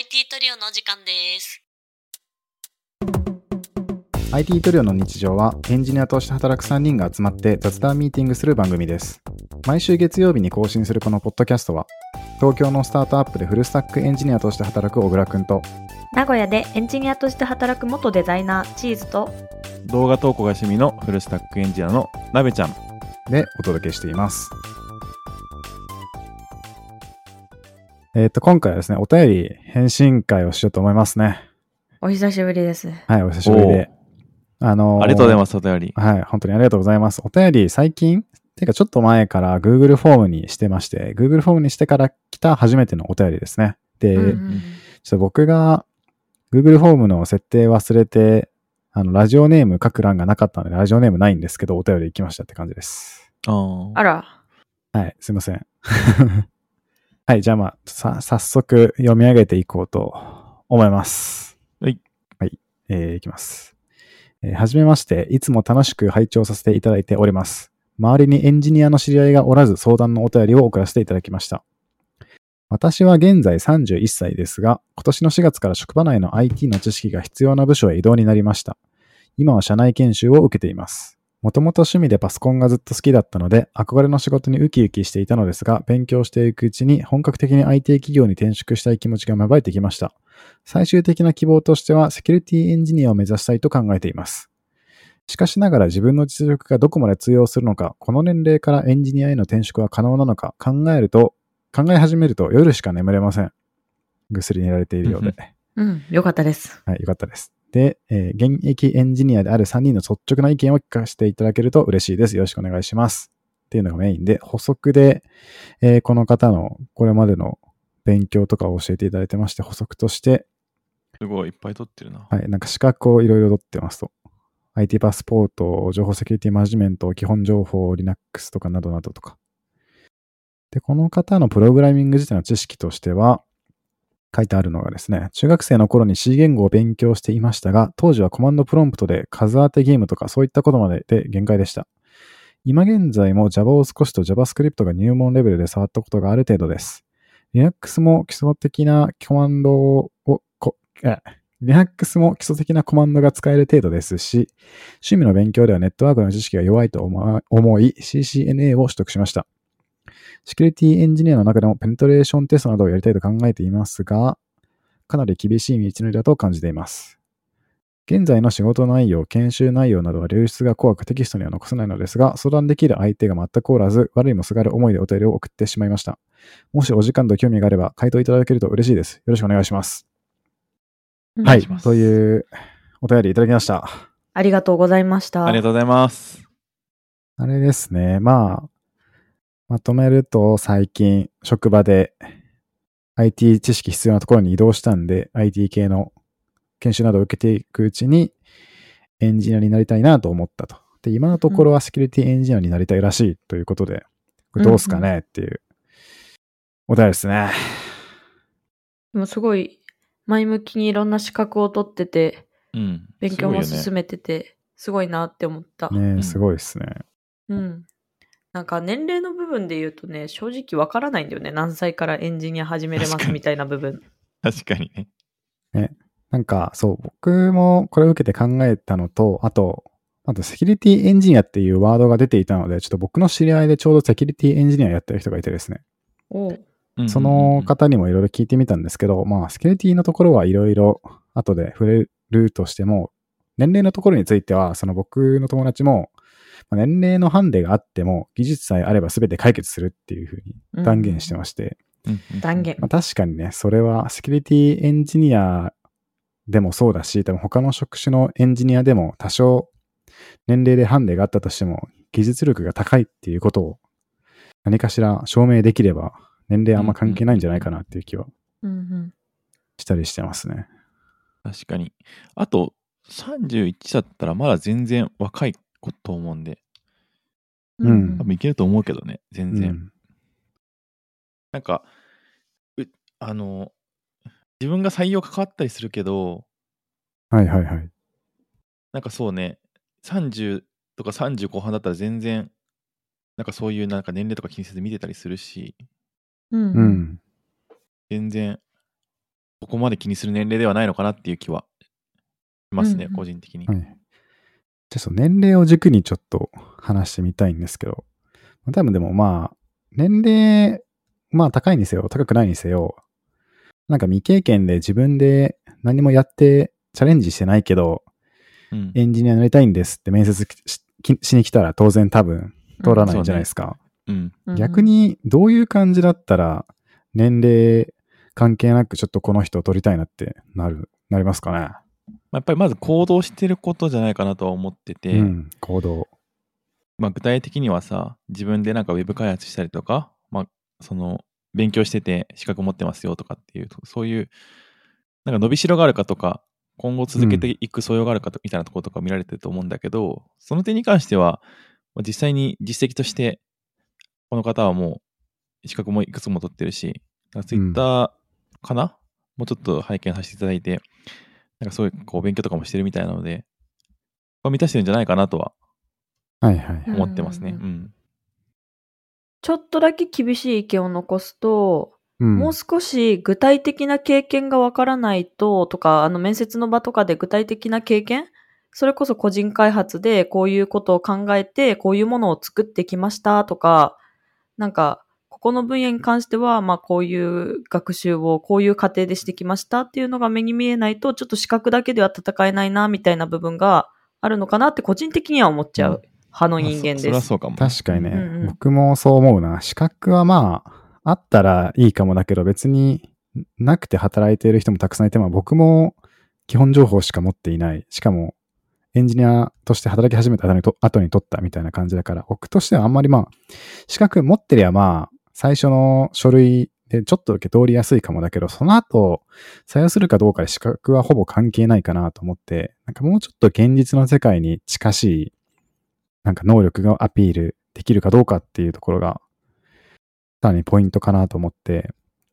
IT トリオのお時間です。IT トリオの日常はエンジニアとして働く3人が集まって雑談ミーティングする番組です。毎週月曜日に更新するこのポッドキャストは、東京のスタートアップでフルスタックエンジニアとして働く小倉くんと、名古屋でエンジニアとして働く元デザイナーチーズと動画投稿が趣味のフルスタックエンジニアのなべちゃん。でお届けしています。えっ、と、今回はですね、お便り返信会をしようと思いますね。お久しぶりです。はい、お久しぶりで。あのーありがとうございます、お便り。はい、本当にありがとうございます。お便り、最近、てかちょっと前から Google フォームにしてまして、Google フォームにしてから来た初めてのお便りですね。で、うんうちょっんと僕が Google フォームの設定忘れて、あの、ラジオネーム書く欄がなかったので、ラジオネームないんですけど、お便り行きましたって感じです。あら、はい、すいません。はい、じゃあまあ、さ、早速読み上げていこうと思います。はい。はい、えー、いきます。えーはじめまして、いつも楽しく拝聴させていただいております。周りにエンジニアの知り合いがおらず相談のお便りを送らせていただきました。私は現在31歳ですが、今年の4月から職場内の IT の知識が必要な部署へ移動になりました。今は社内研修を受けています。もともと趣味でパソコンがずっと好きだったので、憧れの仕事にウキウキしていたのですが、勉強していくうちに本格的に IT 企業に転職したい気持ちが芽生えてきました。最終的な希望としては、セキュリティエンジニアを目指したいと考えています。しかしながら自分の実力がどこまで通用するのか、この年齢からエンジニアへの転職は可能なのか考えると、考え始めると夜しか眠れません。ぐっすり寝られているようで。うん、よかったです。はい、よかったです。で、えー現役エンジニアである3人の率直な意見を聞かせていただけると嬉しいです。よろしくお願いします。っていうのがメインで、補足で、えーこの方のこれまでの勉強とかを教えていただいてまして、補足として、すごい、いっぱい取ってるな。はい、なんか資格をいろいろ取ってますと。IT パスポート、情報セキュリティマネジメント、基本情報、Linux とかなどなどとか。で、この方のプログラミング自体の知識としては、書いてあるのがですね、中学生の頃に C 言語を勉強していましたが、当時はコマンドプロンプトで数当てゲームとかそういったことまでで限界でした。今現在も Java を少しと JavaScript が入門レベルで触ったことがある程度です。Linux も基礎的なコマンドを、こえ Linux も基礎的なコマンドが使える程度ですし、趣味の勉強ではネットワークの知識が弱いと思い CCNA を取得しました。セキュリティエンジニアの中でもペネトレーションテストなどをやりたいと考えていますが、かなり厳しい道のりだと感じています。現在の仕事内容、研修内容などは流出が怖くテキストには残せないのですが、相談できる相手が全くおらず、悪いもすがる思いでお便りを送ってしまいました。もしお時間と興味があれば、回答いただけると嬉しいです。よろしくお願いします。い。しますというお便りいただきました。ありがとうございました。ありがとうございます。あれですね。まあ、まとめると最近職場で IT 知識必要なところに移動したんで、IT 系の研修などを受けていくうちにエンジニアになりたいなと思ったと。で、今のところはセキュリティエンジニアになりたいらしいということで、これどうすかねっていうお便りですね。でもすごい前向きにいろんな資格を取ってて、うん。勉強も進めてて、すごいなって思った。ねんすごいですね。うん。なんか年齢の部分で言うとね、正直わからないんだよね。何歳からエンジニア始めれますみたいな部分。確かにね。なんか、そう、僕もこれを受けて考えたのと、あと、あとセキュリティエンジニアっていうワードが出ていたので、ちょっと僕の知り合いでちょうどセキュリティエンジニアやってる人がいてですね、おうその方にもいろいろ聞いてみたんですけど、まあ、セキュリティのところはいろいろ後で触れるとしても、年齢のところについては、その僕の友達も、まあ年齢のハンデがあっても、技術さえあれば全て解決するっていうふうに断言してまして、うんうん断言まあ、確かにね、それはセキュリティエンジニアでもそうだし、多分他の職種のエンジニアでも多少年齢でハンデがあったとしても、技術力が高いっていうことを何かしら証明できれば、年齢あんま関係ないんじゃないかなっていう気は。したりしてますね。確かに。あと、31だったらまだ全然若いと思うんで、うん多分いけると思うけどね、全然。うんなんか、うあの、自分が採用関わったりするけど、はいはいはい。なんかそうね、30とか30後半だったら全然、なんかそういうなんか年齢とか気にせず見てたりするし、うんうん。全然、こまで気にする年齢ではないのかなっていう気はしますね、うんうん個人的に。はい。じゃあ、そう、年齢を軸にちょっと話してみたいんですけど、多分でもまあ、年齢、まあ高いにせよ、高くないにせよ、なんか未経験で自分で何もやってチャレンジしてないけど、うんエンジニアになりたいんですって面接しに来たら当然多分通らないんじゃないですか。うん。うん逆、にどういう感じだったら年齢関係なくちょっとこの人を取りたいなってなる、なりますかね？やっぱりまず行動してることじゃないかなとは思ってて、うん、行動。まあ、具体的にはさ、自分でなんかウェブ開発したりとか、まあ、その、勉強してて資格持ってますよとかっていう、そういう、なんか伸びしろがあるかとか、今後続けていく素養があるかみたいなところとか見られてると思うんだけど、その点に関しては、実際に実績として、この方はもう資格もいくつも取ってるし、ツイッターかな、もうちょっと拝見させていただいて、なんかそういうこう勉強とかもしてるみたいなので、これ満たしてるんじゃないかなとははいはい。うん思ってますね。ううんん。ちょっとだけ厳しい意見を残すと、うんもう少し具体的な経験がわからないと、とか、あの面接の場とかで具体的な経験それこそ個人開発でこういうことを考えて、こういうものを作ってきましたとか、なんか、ここの分野に関しては、まあこういう学習をこういう過程でしてきましたっていうのが目に見えないと、ちょっと資格だけでは戦えないな、みたいな部分があるのかなって個人的には思っちゃう派の人間まあそそです。れはそうかも。確かにね、うんうん僕もそう思うな。資格はまあ、あったらいいかもだけど、別になくて働いている人もたくさんいて、まあ僕も基本情報しか持っていない。しかも、エンジニアとして働き始めた後にと後に取ったみたいな感じだから、僕としてはあんまりまあ、資格持ってりゃまあ、最初の書類でちょっと受け取りやすいかもだけど、その後、採用するかどうかで資格はほぼ関係ないかなと思って、なんかもうちょっと現実の世界に近しい、なんか能力がアピールできるかどうかっていうところが、さらにポイントかなと思って、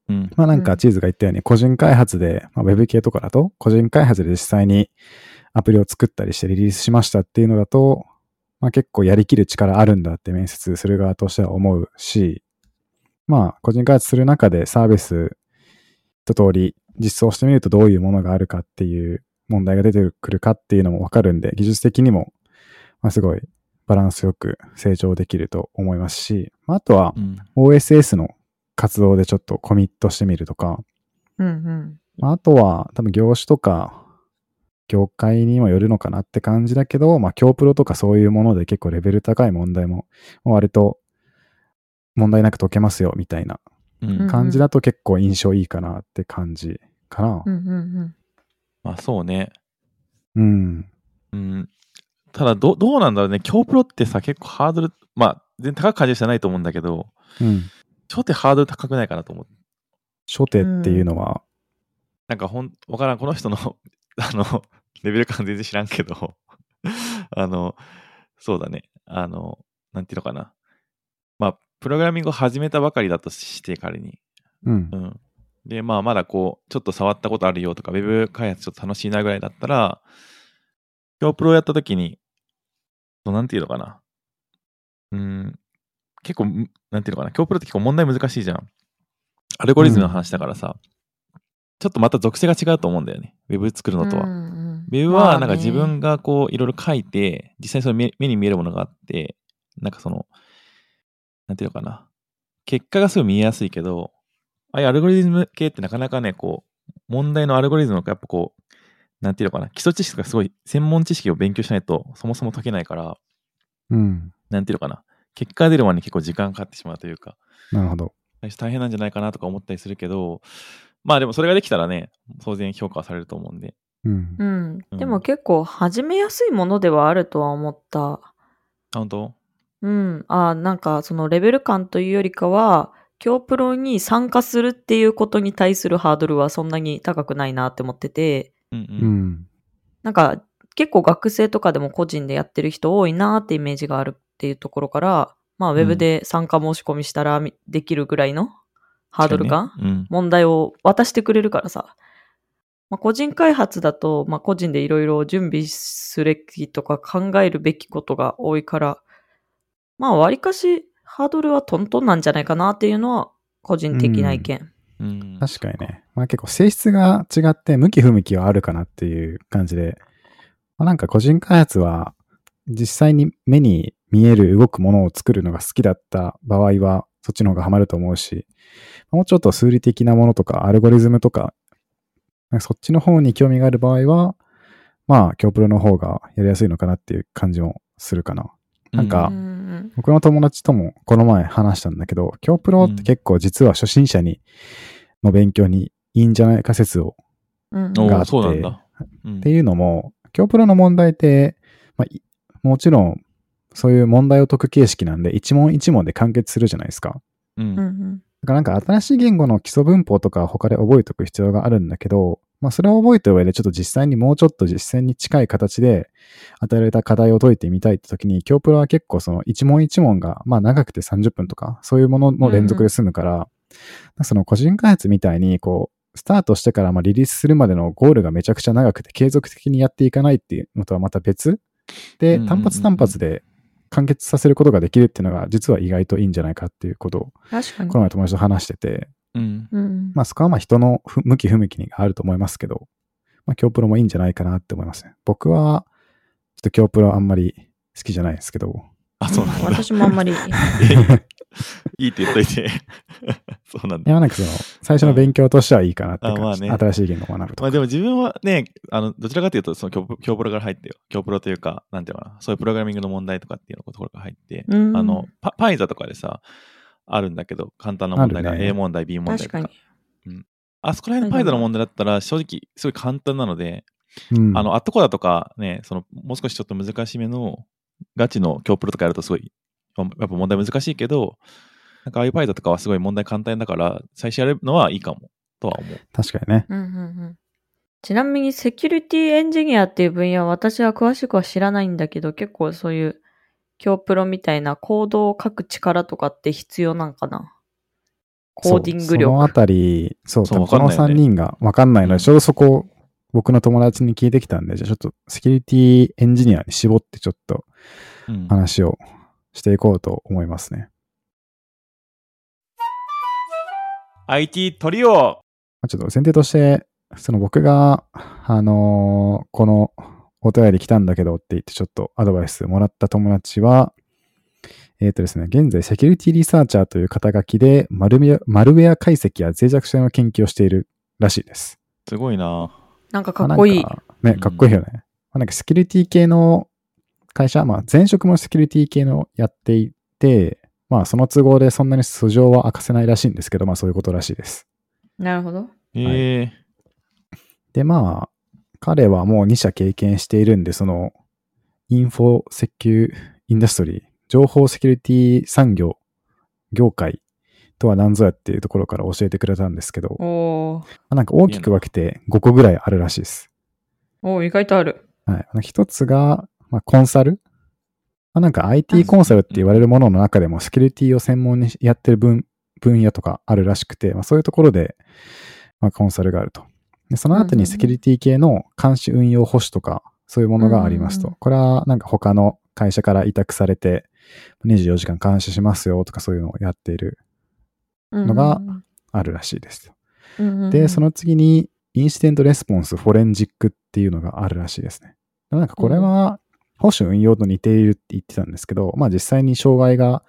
うん。まあなんかチーズが言ったように、個人開発で、まあ、ウェブ系とかだと、個人開発で実際にアプリを作ったりしてリリースしましたっていうのだと、まあ結構やりきる力あるんだって面接する側としては思うし、まあ個人開発する中でサービス一通り実装してみるとどういうものがあるかっていう問題が出てくるかっていうのもわかるんで、技術的にも、まあすごいバランスよく成長できると思いますし、まああとはうん。OSS の活動でちょっとコミットしてみるとか、うんうん。まああとは多分業種とか業界にもよるのかなって感じだけど、まあ教プロとかそういうもので結構レベル高い問題も割と問題なく解けますよみたいなうん。感じだと結構印象いいかなって感じかなう。んうんうん。まあそうね。うん。うん。ただど、どうなんだろうね。京プロってさ、結構ハードル、まあ、全然高く感じる人はないと思うんだけど、うん。ちょっとハードル高くないかなと思う。初手っていうのは、なんかほん、わからん、この人の、あの、レベル感全然知らんけど、あの、そうだね。あの、なんていうのかな。まあ、プログラミングを始めたばかりだとして、仮に。うんう。ん。で、まあ、まだこう、ちょっと触ったことあるよとか、ウェブ開発ちょっと楽しいなぐらいだったら、今日プロやった時に、なんていうのかな。うん、結構、んなんていうのかな。今日プロって結構問題難しいじゃん。アルゴリズムの話だからさ、ちょっとまた属性が違うと思うんだよね。ウェブ作るのとは。うんうんウェブまあねはなんか自分がこういろいろ書いて、実際にその目目に見えるものがあって、なんかその、なんていうのかな。結果がすごい見えやすいけど、ああいうアルゴリズム系ってなかなかね、こう、問題のアルゴリズムがやっぱこう、なんていうのかな。基礎知識がすごい専門知識を勉強しないとそもそも解けないから、うん。なんていうのかな。結果が出るまでに結構時間かかってしまうというか、なるほど。最初大変なんじゃないかなとか思ったりするけど、まあでもそれができたらね、当然評価はされると思うんで。うん。うん。うんでも結構始めやすいものではあるとは思った。あ、本当？うん。あなんかそのレベル感というよりかは、今日プロに参加するっていうことに対するハードルはそんなに高くないなって思ってて、うんう。うんん。なんか結構学生とかでも個人でやってる人多いなってイメージがあるっていうところから、まあウェブで参加申し込みしたらみできるぐらいのハードルかにね問題を渡してくれるからさ。まあ、個人開発だと、まあ、個人でいろいろ準備すべきとか考えるべきことが多いから、まあ、割かしハードルはトントンなんじゃないかなっていうのは個人的な意見。うん。うん。うん確かにね。まあ結構性質が違って向き不向きはあるかなっていう感じで、まあ、なんか個人開発は実際に目に見える動くものを作るのが好きだった場合はそっちの方がハマると思うし、もうちょっと数理的なものとかアルゴリズムとか、なんかそっちの方に興味がある場合は、まあ、京プロの方がやりやすいのかなっていう感じもするかな。なんかうんうん僕の友達ともこの前話したんだけど、京プロって結構実は初心者にの勉強にいいんじゃないか説を。うんがあってそうなんだ。うんっていうのも、京プロの問題って、まあ、いもちろんそういう問題を解く形式なんで、一問一問で完結するじゃないですか。うんだからなんか新しい言語の基礎文法とか他で覚えておく必要があるんだけど、まあそれを覚えた上でちょっと実際にもうちょっと実践に近い形で与えられた課題を解いてみたいって時に、京プロは結構その一問一問がまあ長くて30分とかそういうものの連続で済むから、その個人開発みたいにこう、スタートしてからまあリリースするまでのゴールがめちゃくちゃ長くて継続的にやっていかないっていうのとはまた別でうんうんうんうん。単発単発で完結させることができるっていうのが実は意外といいんじゃないかっていうことを確かにこの前友達と話してて、うんうんまあそこはまあ人の不向き不向きにあると思いますけど、まあ京プロもいいんじゃないかなって思いますね。僕は、ちょっと京プロあんまり好きじゃないですけど、あ、そうなんだ。私もあんまり。いいって言っといて。そうなんだ。いやなんかその、最初の勉強としてはいいかなっていう感じ、あまあね新しい言語を学ぶとか。まあでも自分はね、あの、どちらかというと、その京京プロから入ってよ。京プロというか、なんていうのかな、そういうプログラミングの問題とかっていうのところが入って、うんあの、パパイザとかでさ、あるんだけど、簡単な問題が A 問題、B 問題とか。確かに。あそこら辺のパイザの問題だったら、正直、すごい簡単なので、うん、あの、アットコダとかね、その、もう少しちょっと難しめの、ガチの京プロとかやるとすごい、やっぱ問題難しいけど、なんかああいうパイザとかはすごい問題簡単だから、最初やるのはいいかも、とは思う。確かにね。うんうんうんちなみにセキュリティエンジニアっていう分野は私は詳しくは知らないんだけど、結構そういう強プロみたいなコードを書く力とかって必要なんかな？コーディングそうそのあ力。たり、そう、そうこのわかんないよね3人がわかんないので、うんちょうどそこを僕の友達に聞いてきたんで、じゃあちょっとセキュリティエンジニアに絞ってちょっとうん。話をしていこうと思いますね。IT トリオまあちょっと前提として、その僕が、あのーこのお便り来たんだけどって言ってちょっとアドバイスもらった友達は、えっ、とですね、現在セキュリティリサーチャーという肩書きでマルウェアマルウェア解析や脆弱性の研究をしているらしいです。すごいななんかかっこいいかね、かっこいいよね。まあ、なんかセキュリティ系の会社、まあ前職もセキュリティ系のやっていて、まあその都合でそんなに素性は明かせないらしいんですけど、まあそういうことらしいです。なるほど。ええで、まあ、彼はもう2社経験しているんで、その、インフォセキュインダストリー、情報セキュリティ産業、業界とは何ぞやっていうところから教えてくれたんですけど、まおなんか大きく分けて5個ぐらいあるらしいです。おー意外とある。はい。一つが、まあ、コンサル。まあ、なんか IT コンサルって言われるものの中でも、セキュリティを専門にやってる分分野とかあるらしくて、まあ、そういうところで、まあ、コンサルがあると。でその後にセキュリティ系の監視運用保守とか、そういうものがありますと。これはなんか他の会社から委託されて、24時間監視しますよとかそういうのをやっている、のがあるらしいです。で、その次に、インシデントレスポンスフォレンジックっていうのがあるらしいですね。なんかこれは、保守運用と似ているって言ってたんですけど、まあ実際に障害が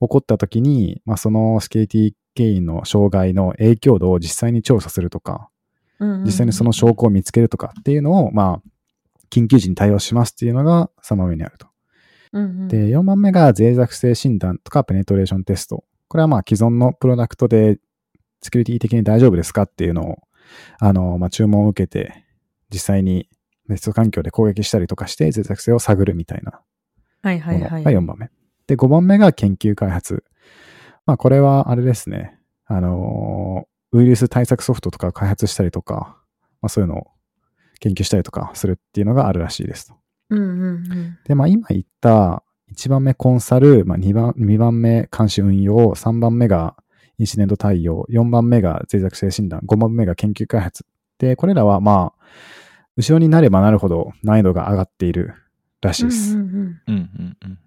起こった時に、まあそのティ経緯の障害の影響度を実際に調査するとか、実際にその証拠を見つけるとかっていうのを、まあ、緊急時に対応しますっていうのが3番目にあると。うんうんで、4番目が脆弱性診断とかペネトレーションテスト。これはまあ既存のプロダクトでセキュリティ的に大丈夫ですかっていうのを、あの、まあ注文を受けて、実際にネット環境で攻撃したりとかして脆弱性を探るみたいなはいはものがいはい。4番目。で、5番目が研究開発。まあこれはあれですね。あの、ウイルス対策ソフトとかを開発したりとか、まあそういうのを研究したりとかするっていうのがあるらしいですと。うんうんうん。で、まあ今言った1番目コンサル、まあ2番 ,2 番目監視運用、3番目がインシデント対応、4番目が脆弱性診断、5番目が研究開発。で、これらはまあ、後ろになればなるほど難易度が上がっているらしいです。うんうんうんうんうん。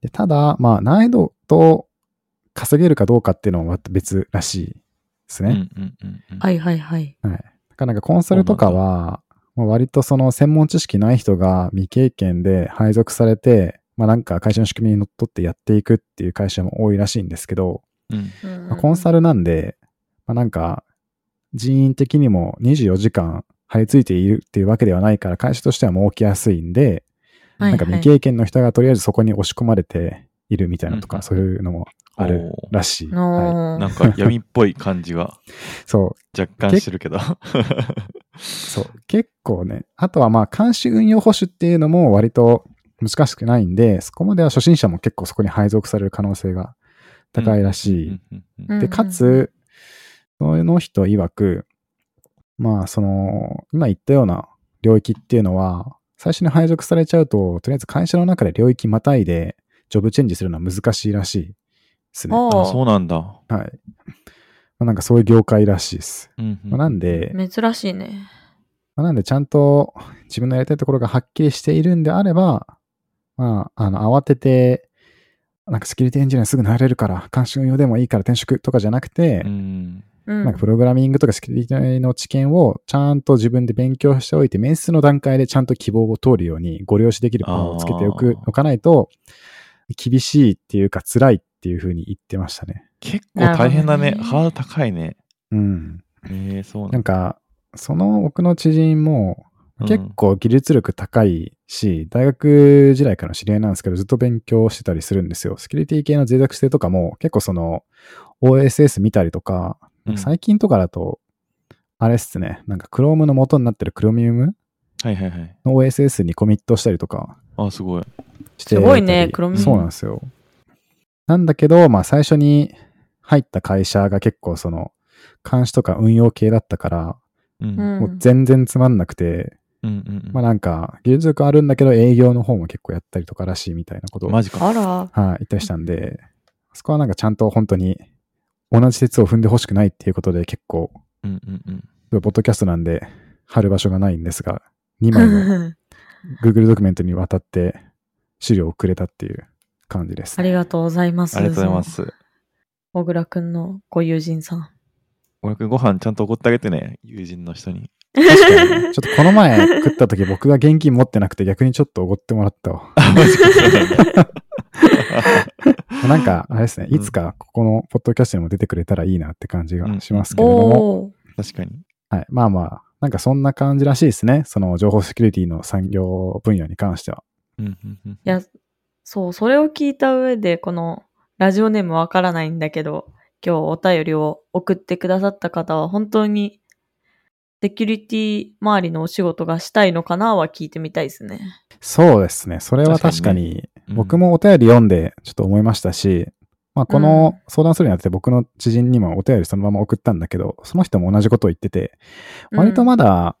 でただ、まあ難易度と稼げるかどうかっていうのはまた別らしいですね。うんうんうんうん。はいはいはい。はい。だからなんかコンサルとかは、まあ割とその専門知識ない人が未経験で配属されて、まあなんか会社の仕組みにのっとってやっていくっていう会社も多いらしいんですけど、コンサルなんで、まあなんか人員的にも24時間張り付いているっていうわけではないから会社としては儲けやすいんで、はいなんか未経験の人がとりあえずそこに押し込まれているみたいなとか、うんそういうのもあるらしい。はい、のなんか闇っぽい感じが そう、若干してるけど。そう。結構ね。あとはまあ、監視運用保守っていうのも割と難しくないんで、そこまでは初心者も結構そこに配属される可能性が高いらしい。うんで、かつ、その人曰く、まあ、その、今言ったような領域っていうのは、最初に配属されちゃうと、とりあえず会社の中で領域またいで、ジョブチェンジするのは難しいらしいですね。あはあ、そうなんだ。い。まあ、なんかそういう業界らしいです。うんうんまあ、なんで、珍しいね。まあなんでちゃんと自分のやりたいところがはっきりしているんであれば、まあ、あの、慌てて、なんかセキュリティエンジニアにすぐなれるから、監視運用でもいいから転職とかじゃなくて、うんうん。なんかプログラミングとかセキュリティの知見をちゃんと自分で勉強しておいて、面接の段階でちゃんと希望を通るようにご了承できるパンをつけておくおかないと、厳しいっていうか辛いっていうふうに言ってましたね。結構大変だね。ねハード高いね。うん。ええそうなんだ。なんか、その僕の知人もうん結構技術力高いし、大学時代からの知り合いなんですけど、ずっと勉強してたりするんですよ。セキュリティ系の脆弱性とかも結構その OSS 見たりとか、うん最近とかだと、あれっすね、なんか Chrome の元になってる Chromium はいはいはい。の OSS にコミットしたりとかあ、すごい。してすごいね Chromium そうなんですよ。なんだけど、まあ最初に入った会社が結構その監視とか運用系だったから、うん。うんもう全然つまんなくて、うんうんまあなんか、技術力あるんだけど営業の方も結構やったりとからしいみたいなことを、はい、マジか。あら。言ったりしたんで、そこはなんかちゃんと本当に同じ鉄を踏んでほしくないっていうことで結構、うんうんうん。ポッドキャストなんで貼る場所がないんですが、2枚の Google ドキュメントにわたって資料をくれたっていう感じです、ありがとうございます。ありがとうございま。す。小倉くんのご友人さん。俺くんご飯ちゃんとおごってあげてね、友人の人に。確かにねちょっとこの前食った時僕が現金持ってなくて逆にちょっとおごってもらったわ。あ、マジか、そうなんだ。なんか、あれですね、うんいつかここのポッドキャストにも出てくれたらいいなって感じがしますけれども。確かに。はい。まあまあ、なんかそんな感じらしいですね。その情報セキュリティの産業分野に関しては。うんうんうん。いや、そう、それを聞いた上で、このラジオネームわからないんだけど、今日お便りを送ってくださった方は本当にセキュリティ周りのお仕事がしたいのかなは聞いてみたいですね。そうですね。それは確かに僕もお便り読んでちょっと思いましたし、まあこの相談するにあたって僕の知人にもお便りそのまま送ったんだけど、その人も同じことを言ってて、割とまだ、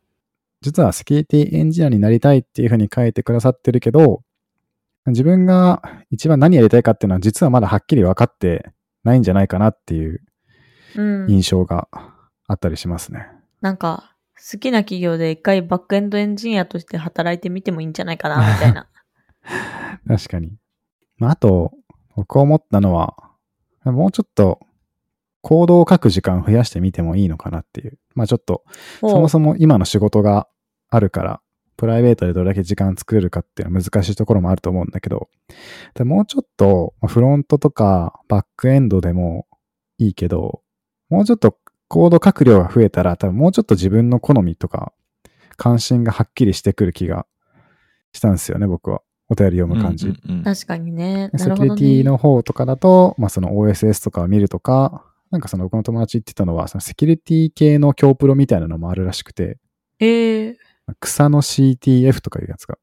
実はセキュリティエンジニアになりたいっていうふうに書いてくださってるけど、自分が一番何やりたいかっていうのは実はまだはっきり分かってないんじゃないかなっていううん、印象があったりしますね。なんか、好きな企業で一回バックエンドエンジニアとして働いてみてもいいんじゃないかな、みたいな。確かに。まあ、あと、僕思ったのは、もうちょっとコードを書く時間増やしてみてもいいのかなっていう。まあちょっと、そもそも今の仕事があるから、プライベートでどれだけ時間作れるかっていうのは難しいところもあると思うんだけど、でもうちょっとまあフロントとかバックエンドでもいいけど、もうちょっとコード書く量が増えたら、多分もうちょっと自分の好みとか関心がはっきりしてくる気がしたんですよね、僕は。お便り読む感じ。うんうんうん確かにね。なセキュ。リティの方とかだと、まあその OSS とかを見るとか、なんかその僕の友達言ってたのは、そのセキュリティ系の強プロみたいなのもあるらしくて、ええ草の CTF とかいうやつが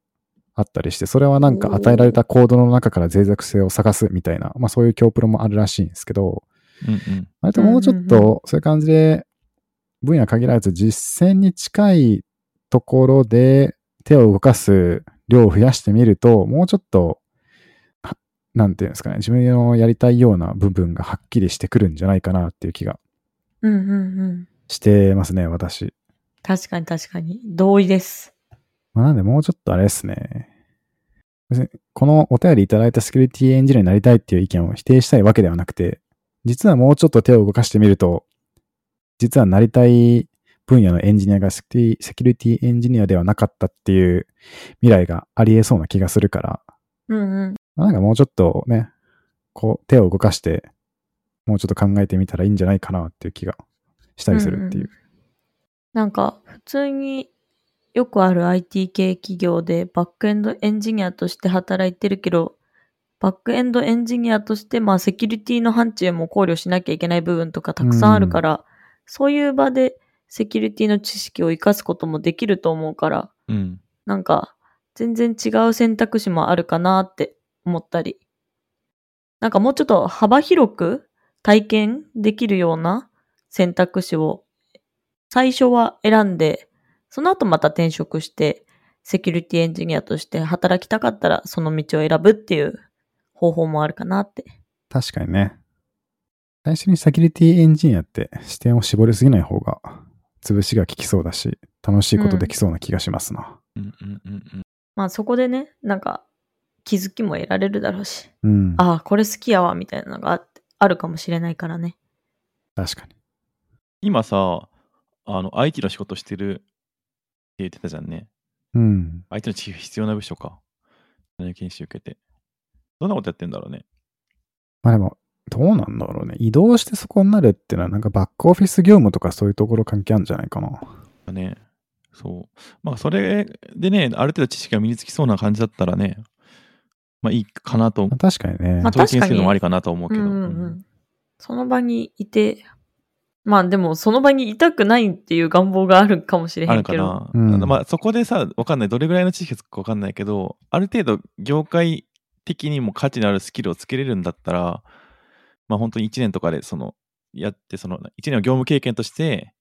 あったりして、それはなんか与えられたコードの中から脆弱性を探すみたいな、まあそういう強プロもあるらしいんですけど、うんうん割ともうちょっうんうんとそういう感じで、分野限らず実践に近いところで手を動かす量を増やしてみると、もうちょっと、はなんていうんですかね、自分のやりたいような部分がはっきりしてくるんじゃないかなっていう気がうんうんうん。してますね、私。確かに確かに。同意です。まあ、なんでもうちょっとあれですね。別にこのお便りいただいたセキュリティエンジニアになりたいっていう意見を否定したいわけではなくて、実はもうちょっと手を動かしてみると、実はなりたい分野のエンジニアがセキュリティエンジニアではなかったっていう未来がありえそうな気がするから、うんうん。まあなんかもうちょっとね、こう手を動かして、もうちょっと考えてみたらいいんじゃないかなっていう気がしたりするっていう。なんか、普通によくある IT 系企業でバックエンドエンジニアとして働いてるけど、バックエンドエンジニアとして、まあ、セキュリティの範疇も考慮しなきゃいけない部分とかたくさんあるから、そういう場でセキュリティの知識を活かすこともできると思うから、うん。なんか、全然違う選択肢もあるかなって思ったり。なんかもうちょっと幅広く体験できるような選択肢を最初は選んで、その後また転職して、セキュリティエンジニアとして働きたかったらその道を選ぶっていう方法もあるかなって。確かにね。最初にセキュリティエンジニアって視点を絞りすぎない方が潰しが効きそうだし、楽しいことできそうな気がしますな。うんうんうんうん。まあそこでね、なんか気づきも得られるだろうし、うん。ああ、これ好きやわみたいなのがああるかもしれないからね。確かに。今さ、あの、IT の仕事してるって言ってたじゃんね。うん。IT の知識が必要な部署か。何研修受けて。どんなことやってんだろうね。まあでも、どうなんだろうね。移動してそこになるっていうのはなんかバックオフィス業務とかそういうところ関係あるんじゃないかな。ね。そう。まあ、それでね、ある程度知識が身につきそうな感じだったらね、まあいいかなと、まあ確かにね。まあ体験するのもありかなと思うけど。うんうんうんその場にいて、まあでもその場にいたくないっていう願望があるかもしれあへんけど。るかな。うんまあ、そこでさ、わかんない。どれぐらいの知識がつくかわかんないけど、ある程度、業界的にも価値のあるスキルをつけれるんだったら、まあ、本当に1年とかで、その、やって、その、1年の業務経験として、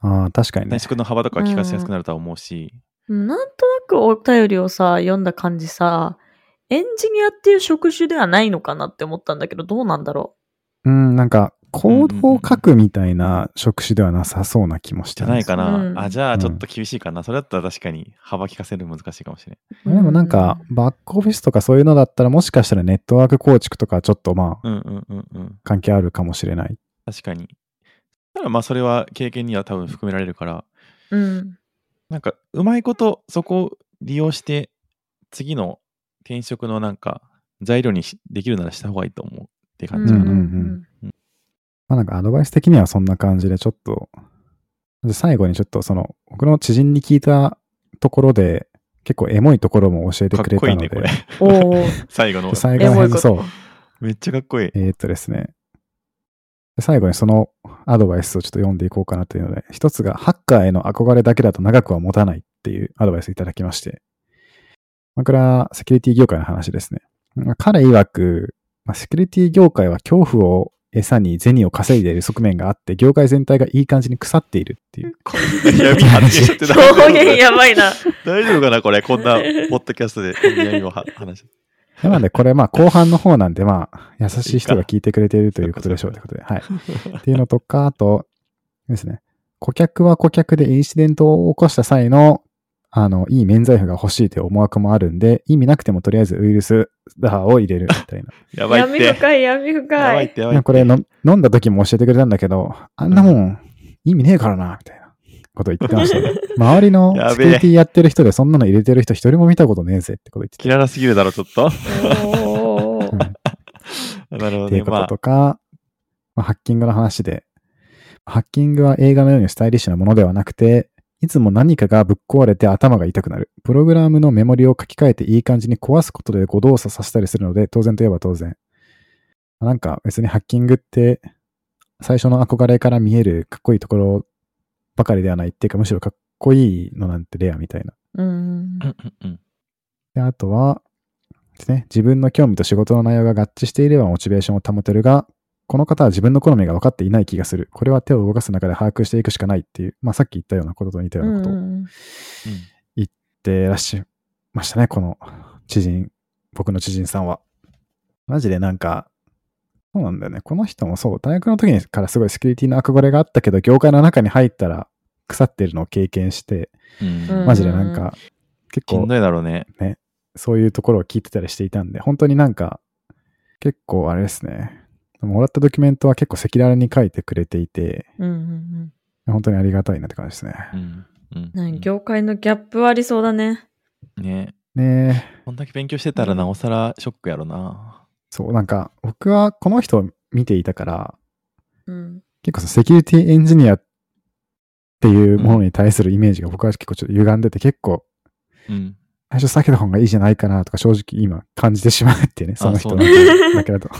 ああ、確かにね転。職の幅とか聞かせやすくなるとは思うし、なんとなくお便りをさ、読んだ感じさ、エンジニアっていう職種ではないのかなって思ったんだけど、どうなんだろうん、なんか、コードを書くみたいな職種ではなさそうな気もしてじゃないかな。うんあ、じゃあ、ちょっと厳しいかな。それだったら確かに幅利かせるの難しいかもしれう。でもなんか、バックオフィスとかそういうのだったらもしかしたらネットワーク構築とかちょっとまあん。うんうんうんうん。関係あるかもしれない。確かに。ただまあ、それは経験には多分含められるから、うん。なんか、うまいことそこを利用して、次の転職のなんか、材料にしできるならした方がいいと思うって感じかな。うんうんうんまあなんかアドバイス的にはそんな感じでちょっと、で最後にちょっとその、僕の知人に聞いたところで、結構エモいところも教えてかっくれたので、こいいね、これ。おー 最後ので。最後の辺そう、めっちゃかっこいい。えーっとですね。で最後にそのアドバイスをちょっと読んでいこうかなというので、一つが、ハッカーへの憧れだけだと長くは持たないっていうアドバイスいただきまして、まあこれはセキュリティ業界の話ですね。まあ彼曰く、まあ、セキュリティ業界は恐怖を餌に銭を稼いでいる側面があって、業界全体がいい感じに腐っているっていう。こんな闇発言しちゃって大丈夫表現やばいな。大丈夫かなこれ、こんな、ポッドキャストで闇をは話して。なので、これまあ後半の方なんで、まあ、優しい人が聞いてくれているということでしょうということで、はい。っていうのとか、あと、ですね。顧客は顧客でインシデントを起こした際の、あの、いい免罪符が欲しいという思惑もあるんで、意味なくてもとりあえずウイルスダーを入れるみたいな。やばいって。闇深い、闇や深いばいっ。て、やばいって。これの飲んだ時も教えてくれたんだけど、あんなもん意味ねえからな、みたいなこと言ってましたね。周りのセキュリティやってる人でそんなの入れてる人一人も見たことねえぜってこと言ってて。キララすぎるだろ、ちょっと。おー なるほどね。っていうことまあとか、まあ、ハッキングの話で、ハッキングは映画のようにスタイリッシュなものではなくて、いつも何かがぶっ壊れて頭が痛くなる。プログラムのメモリを書き換えていい感じに壊すことで誤動作させたりするので、当然といえば当然。なんか別にハッキングって、最初の憧れから見えるかっこいいところばかりではないっていうか、むしろかっこいいのなんてレアみたいな。うん。で、あとは、ですね、自分の興味と仕事の内容が合致していればモチベーションを保てるが、この方は自分の好みが分かっていない気がする。これは手を動かす中で把握していくしかないっていう、まあさっき言ったようなことと似たようなことを言うんってらっしゃいましたね、この知人、僕の知人さんは。マジでなんか、そうなんだよね。この人もそう、大学の時にからすごいセキュリティの憧れがあったけど、業界の中に入ったら腐ってるのを経験して、マジでなんか、結構しんどいだろうね。そういうところを聞いてたりしていたんで、本当になんか、結構あれですね。もらったドキュメントは結構赤裸々に書いてくれていて、うんうん本当にありがたいなって感じですね。うん。うん。業界のギャップありそうだね。ねねえ。こんだけ勉強してたらなおさらショックやろな。そう、なんか、僕はこの人を見ていたから、うん。結構さセキュリティエンジニアっていうものに対するイメージが僕は結構ちょっと歪んでて、結構、うん。最初避けた方がいいじゃないかなとか正直今感じてしまうっていうね、その人のだけだと。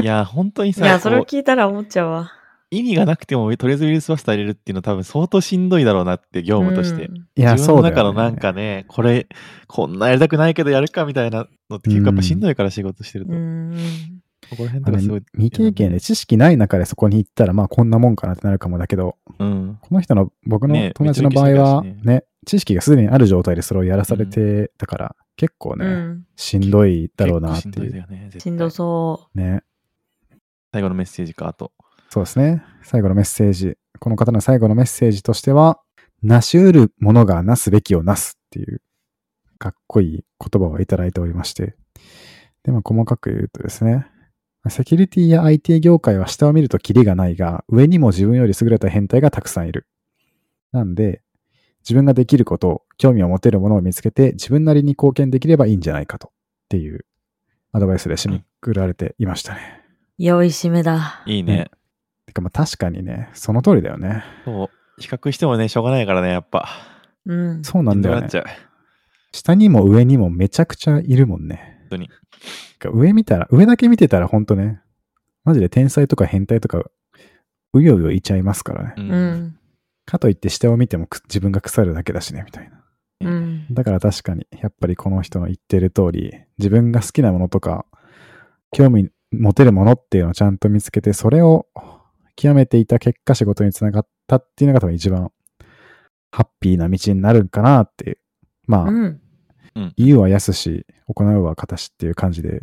いや、本当にさ、いや、それを聞いたら思っちゃうわ。意味がなくてもとりあえずウイルスバスター入れるっていうのは多分相当しんどいだろうなって業務として。うんいや、自分のそうだよ、ね。中のなんかね、これ、こんなやりたくないけどやるかみたいなのって結構やっぱしんどいから仕事してると。うん。ここら辺とかすごい。未経験で知識ない中でそこに行ったら、まあこんなもんかなってなるかもだけど、うん。この人の、僕のね友達の場合は、めっちゃ受けしてたしね、知識がすでにある状態でそれをやらされてたから、結構ね、うん。しんどいだろうなって結構しんどいよね。しんどそね。最後のメッセージか、あと。そうですね。最後のメッセージ。この方の最後のメッセージとしては、なし得るものがなすべきをなすっていう、かっこいい言葉をいただいておりまして。で、まあ、細かく言うとですね、セキュリティや IT 業界は下を見るとキリがないが、上にも自分より優れた変態がたくさんいる。なんで、自分ができること、興味を持てるものを見つけて、自分なりに貢献できればいいんじゃないかと。っていうアドバイスで締めくくられていましたね。う。良い締めだ。いいね。てかまあ確かにね、その通りだよね。そう。比較してもね、しょうがないからね、やっぱ。うん。そうなんだよねなっち。ゃう。下にも上にもめちゃくちゃいるもんね。本当に。てか上見たら、上だけ見てたらほんとね、マジで天才とか変態とか、うようよいちゃいますからね。う。うんん。かといって下を見てもく自分が腐るだけだしね、みたいな。うん。だから確かに、やっぱりこの人の言ってる通り、自分が好きなものとか、興味持てるものっていうのをちゃんと見つけて、それを極めていた結果仕事につながったっていうのが多分一番ハッピーな道になるかなっていう。まあ、うん。言うは安し、行うは形っていう感じで、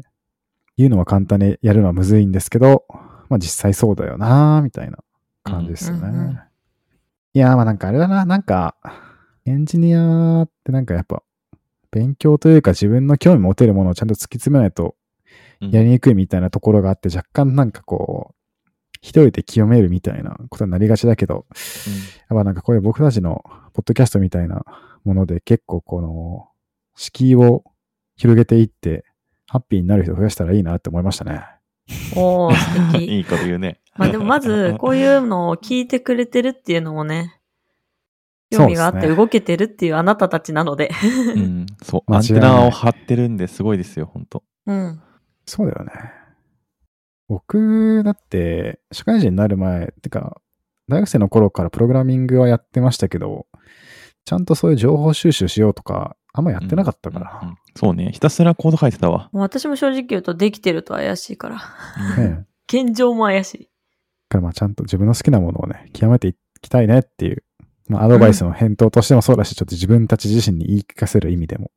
言うのは簡単にやるのはむずいんですけど、まあ実際そうだよなみたいな感じですよね。うんうんうんいやーまあなんかあれだな、なんか、エンジニアってなんかやっぱ、勉強というか自分の興味持てるものをちゃんと突き詰めないとうんやりにくいみたいなところがあって、若干なんかこう、一人で清めるみたいなことになりがちだけど、やっぱなんかこういう僕たちのポッドキャストみたいなもので結構この敷居を広げていってハッピーになる人を増やしたらいいなって思いましたね。おー、素うん敵。いいこと言うね。まあでもまず、こういうのを聞いてくれてるっていうのもね、興味があって動けてるっていうあなたたちなので。うん。そう。間違いないアンテナを張ってるんですごいですよ、本当うん。そうだよね。僕だって社会人になる前、てか大学生の頃からプログラミングはやってましたけど、ちゃんとそういう情報収集しようとかあんまやってなかったから。うんうんそうね。ひたすらコード書いてたわ。もう私も正直言うとできてると怪しいから。うんね 現状も怪しい。だからまあちゃんと自分の好きなものをね、極めていきたいねっていう、まあアドバイスの返答としてもそうだし、ちょっと自分たち自身に言い聞かせる意味でも、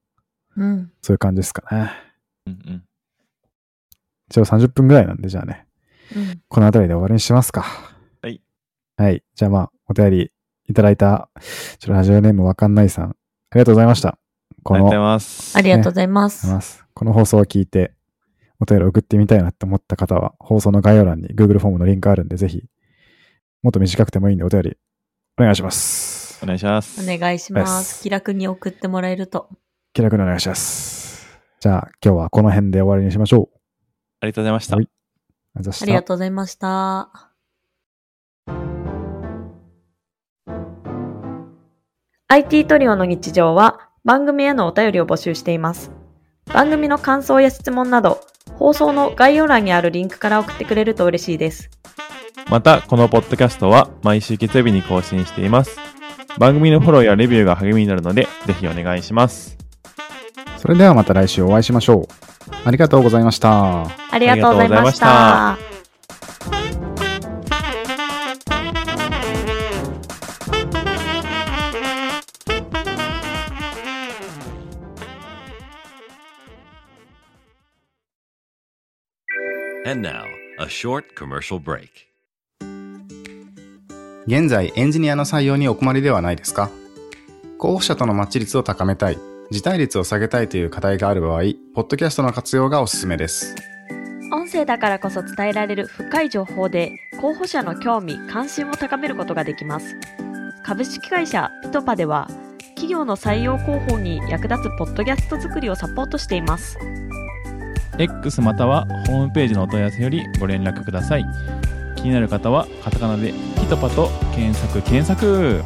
うん。そういう感じですかね。うんうん。一応30分ぐらいなんで、じゃあね、うん。この辺りで終わりにしますか。はい。はい。じゃあまあ、お便りいただいた、ちょっとラジオネームわかんないさん、ありがとうございました。この、ありがとうございます。ありがとうございます。この放送を聞いて、お便り送ってみたいなって思った方は、放送の概要欄に Google フォームのリンクあるんで、ぜひ、もっと短くてもいいんで、お便り、お願いします。お願いします。お願いしま。です気楽に送ってもらえると。気楽にお願いします。じゃあ、今日はこの辺で終わりにしましょう。ありがとうございましたは。いありがとうございましたありがとうございました。IT トリオの日常は番組へのお便りを募集しています。番組の感想や質問など、放送の概要欄にあるリンクから送ってくれると嬉しいです。また、このポッドキャストは毎週月曜日に更新しています。番組のフォローやレビューが励みになるので、ぜひお願いします。それではまた来週お会いしましょう。ありがとうございました。ありがとうございましあた。And now, a short commercial break. 現在エンジニアの採用にお困りではないですか？候補者とのマッチ率を高めたい、辞退率を下げたいという課題がある場合、ポッドキャストの活用がおすすめです。音声だからこそ伝えられる深い情報で候補者の興味・関心を高めることができます。株式会社ピトパでは、企業の採用広報に役立つポッドキャスト作りをサポートしています。X またはホームページのお問い合わせよりご連絡ください。気になる方はカタカナでピトパと検索検索